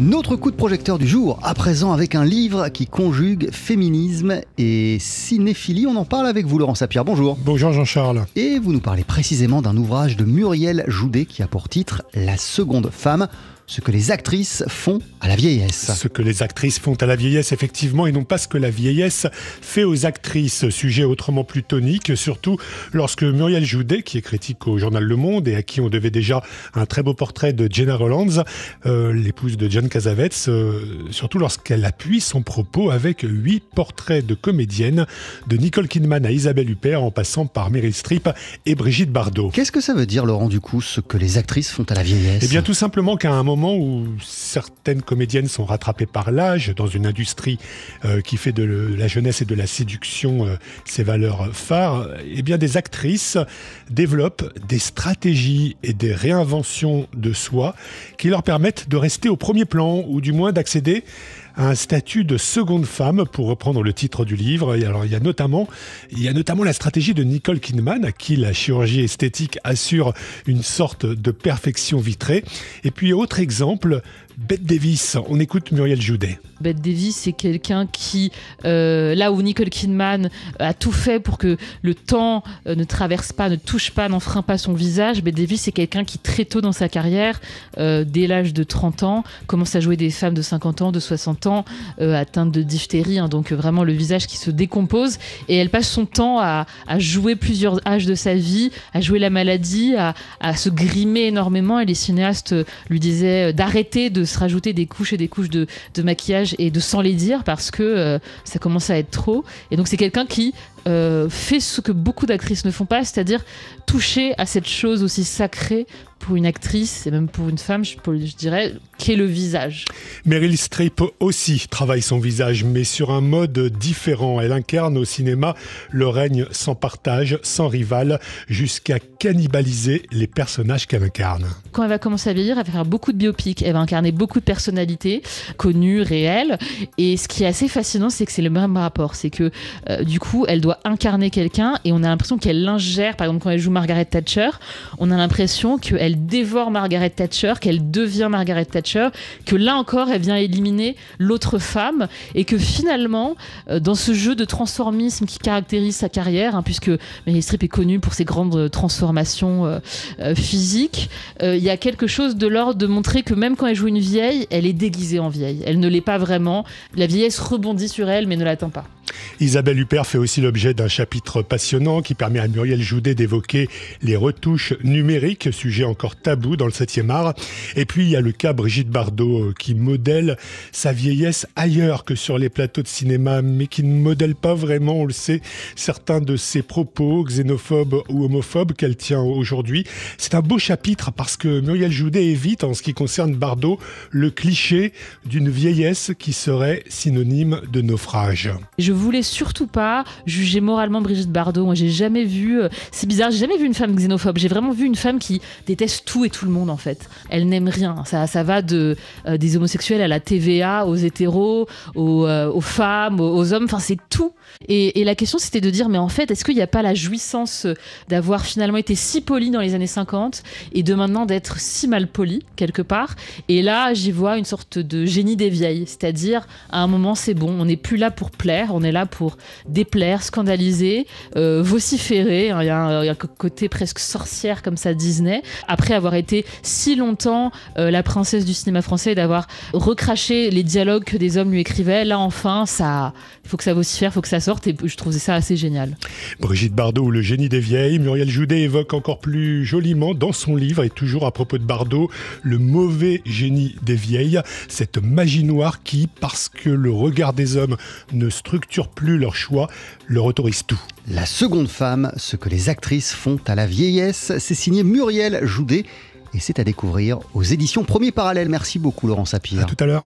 Notre coup de projecteur du jour, à présent avec un livre qui conjugue féminisme et cinéphilie. On en parle avec vous, Laurent Sapir. Bonjour. Bonjour Jean-Charles. Et vous nous parlez précisément d'un ouvrage de Muriel Joudet qui a pour titre La seconde femme ce que les actrices font à la vieillesse. Ce que les actrices font à la vieillesse, effectivement, et non pas ce que la vieillesse fait aux actrices. Sujet autrement plus tonique, surtout lorsque Muriel Joudet, qui est critique au journal Le Monde et à qui on devait déjà un très beau portrait de Jenna Rollins, euh, l'épouse de John Cassavetes, euh, surtout lorsqu'elle appuie son propos avec huit portraits de comédiennes, de Nicole Kidman à Isabelle Huppert, en passant par Meryl Streep et Brigitte Bardot. Qu'est-ce que ça veut dire, Laurent, du coup, ce que les actrices font à la vieillesse? Eh bien, tout simplement qu'à un moment où certaines comédiennes sont rattrapées par l'âge dans une industrie euh, qui fait de la jeunesse et de la séduction euh, ses valeurs phares, eh bien des actrices développent des stratégies et des réinventions de soi qui leur permettent de rester au premier plan ou du moins d'accéder un statut de seconde femme, pour reprendre le titre du livre. Alors, il y a notamment, il y a notamment la stratégie de Nicole Kidman, à qui la chirurgie esthétique assure une sorte de perfection vitrée. Et puis, autre exemple, Bette Davis. On écoute Muriel Joudet. Bette Davis, c'est quelqu'un qui, euh, là où Nicole Kidman a tout fait pour que le temps euh, ne traverse pas, ne touche pas, n'enfreint pas son visage, Bette Davis, c'est quelqu'un qui, très tôt dans sa carrière, euh, dès l'âge de 30 ans, commence à jouer des femmes de 50 ans, de 60 ans, atteintes de diphtérie, hein, donc vraiment le visage qui se décompose. Et elle passe son temps à, jouer plusieurs âges de sa vie, à jouer la maladie, à, à se grimer énormément. Et les cinéastes lui disaient d'arrêter de se rajouter des couches et des couches de, maquillage et de sans les dire parce que euh, ça commence à être trop. Et donc c'est quelqu'un qui euh, fait ce que beaucoup d'actrices ne font pas, c'est-à-dire toucher à cette chose aussi sacrée pour une actrice et même pour une femme, je, je dirais, qu'est le visage. Meryl Streep aussi travaille son visage, mais sur un mode différent. Elle incarne au cinéma le règne sans partage, sans rival, jusqu'à cannibaliser les personnages qu'elle incarne. Quand elle va commencer à vieillir, elle va faire beaucoup de biopics, elle va incarner beaucoup de personnalités connues, réelles. Et ce qui est assez fascinant, c'est que c'est le même rapport. C'est que euh, du coup, elle doit incarner quelqu'un et on a l'impression qu'elle l'ingère. Par exemple, quand elle joue Margaret Thatcher, on a l'impression qu'elle dévore Margaret Thatcher, qu'elle devient Margaret Thatcher, que là encore, elle vient éliminer l'autre femme et que finalement, euh, dans ce jeu de transformisme qui caractérise sa carrière, hein, puisque Meryl Streep est connue pour ses grandes transformations euh, euh, physiques, il y a quelque chose de l'ordre de montrer que même quand elle joue une vieille, elle est déguisée en vieille. Elle ne l'est pas vraiment. La vieillesse rebondit sur elle, mais ne l'atteint pas. Isabelle Huppert fait aussi l'objet d'un chapitre passionnant qui permet à Muriel Joudet d'évoquer les retouches numériques, sujet encore tabou dans le 7e art. Et puis il y a le cas Brigitte Bardot euh, qui modèle sa vieillesse ailleurs que sur les plateaux de cinéma, mais qui ne modèle pas vraiment, on le sait, certains de ses propos xénophobes ou homophobes qu'elle tient aujourd'hui. C'est un beau chapitre parce que Muriel Joudet évite, en ce qui concerne Bardot, le cliché d'une vieillesse qui serait synonyme de naufrage. Je voulais surtout pas juger moralement Brigitte Bardot. Moi, j'ai jamais vu, euh, c'est bizarre, j'ai jamais vu une femme xénophobe. J'ai vraiment vu une femme qui déteste tout et tout le monde en fait. Elle n'aime rien. Ça, ça va de euh, des homosexuels à la TVA, aux hétéros, aux, euh, femmes, aux, hommes. Enfin, c'est tout. Et, la question, c'était de dire, mais en fait, est-ce qu'il n'y a pas la jouissance d'avoir finalement été si poli dans les années 50 et de maintenant d'être si mal poli quelque part? Et là, j'y vois une sorte de génie des vieilles, c'est-à-dire à un moment, c'est bon, on n'est plus là pour plaire, on est là pour déplaire, scandaliser, euh, vociférer. Il y, a un, côté presque sorcière comme ça Disney. Après avoir été si longtemps euh, la princesse du cinéma français, d'avoir recraché les dialogues que des hommes lui écrivaient, là enfin, ça, il faut que ça vocifère, il faut que ça sorte. Et je trouvais ça assez génial. Brigitte Bardot, le génie des vieilles, Muriel Joudet évoque encore plus joliment dans son livre et toujours à propos de Bardot, le mauvais génie des vieilles, cette magie noire qui, parce que le regard des hommes ne structure plus leur choix, leur autorise tout. La seconde femme, ce que les actrices font à la vieillesse, c'est signé Muriel Joudet et c'est à découvrir aux éditions Premier Parallèle. Merci beaucoup Laurent Sapir. À tout à l'heure.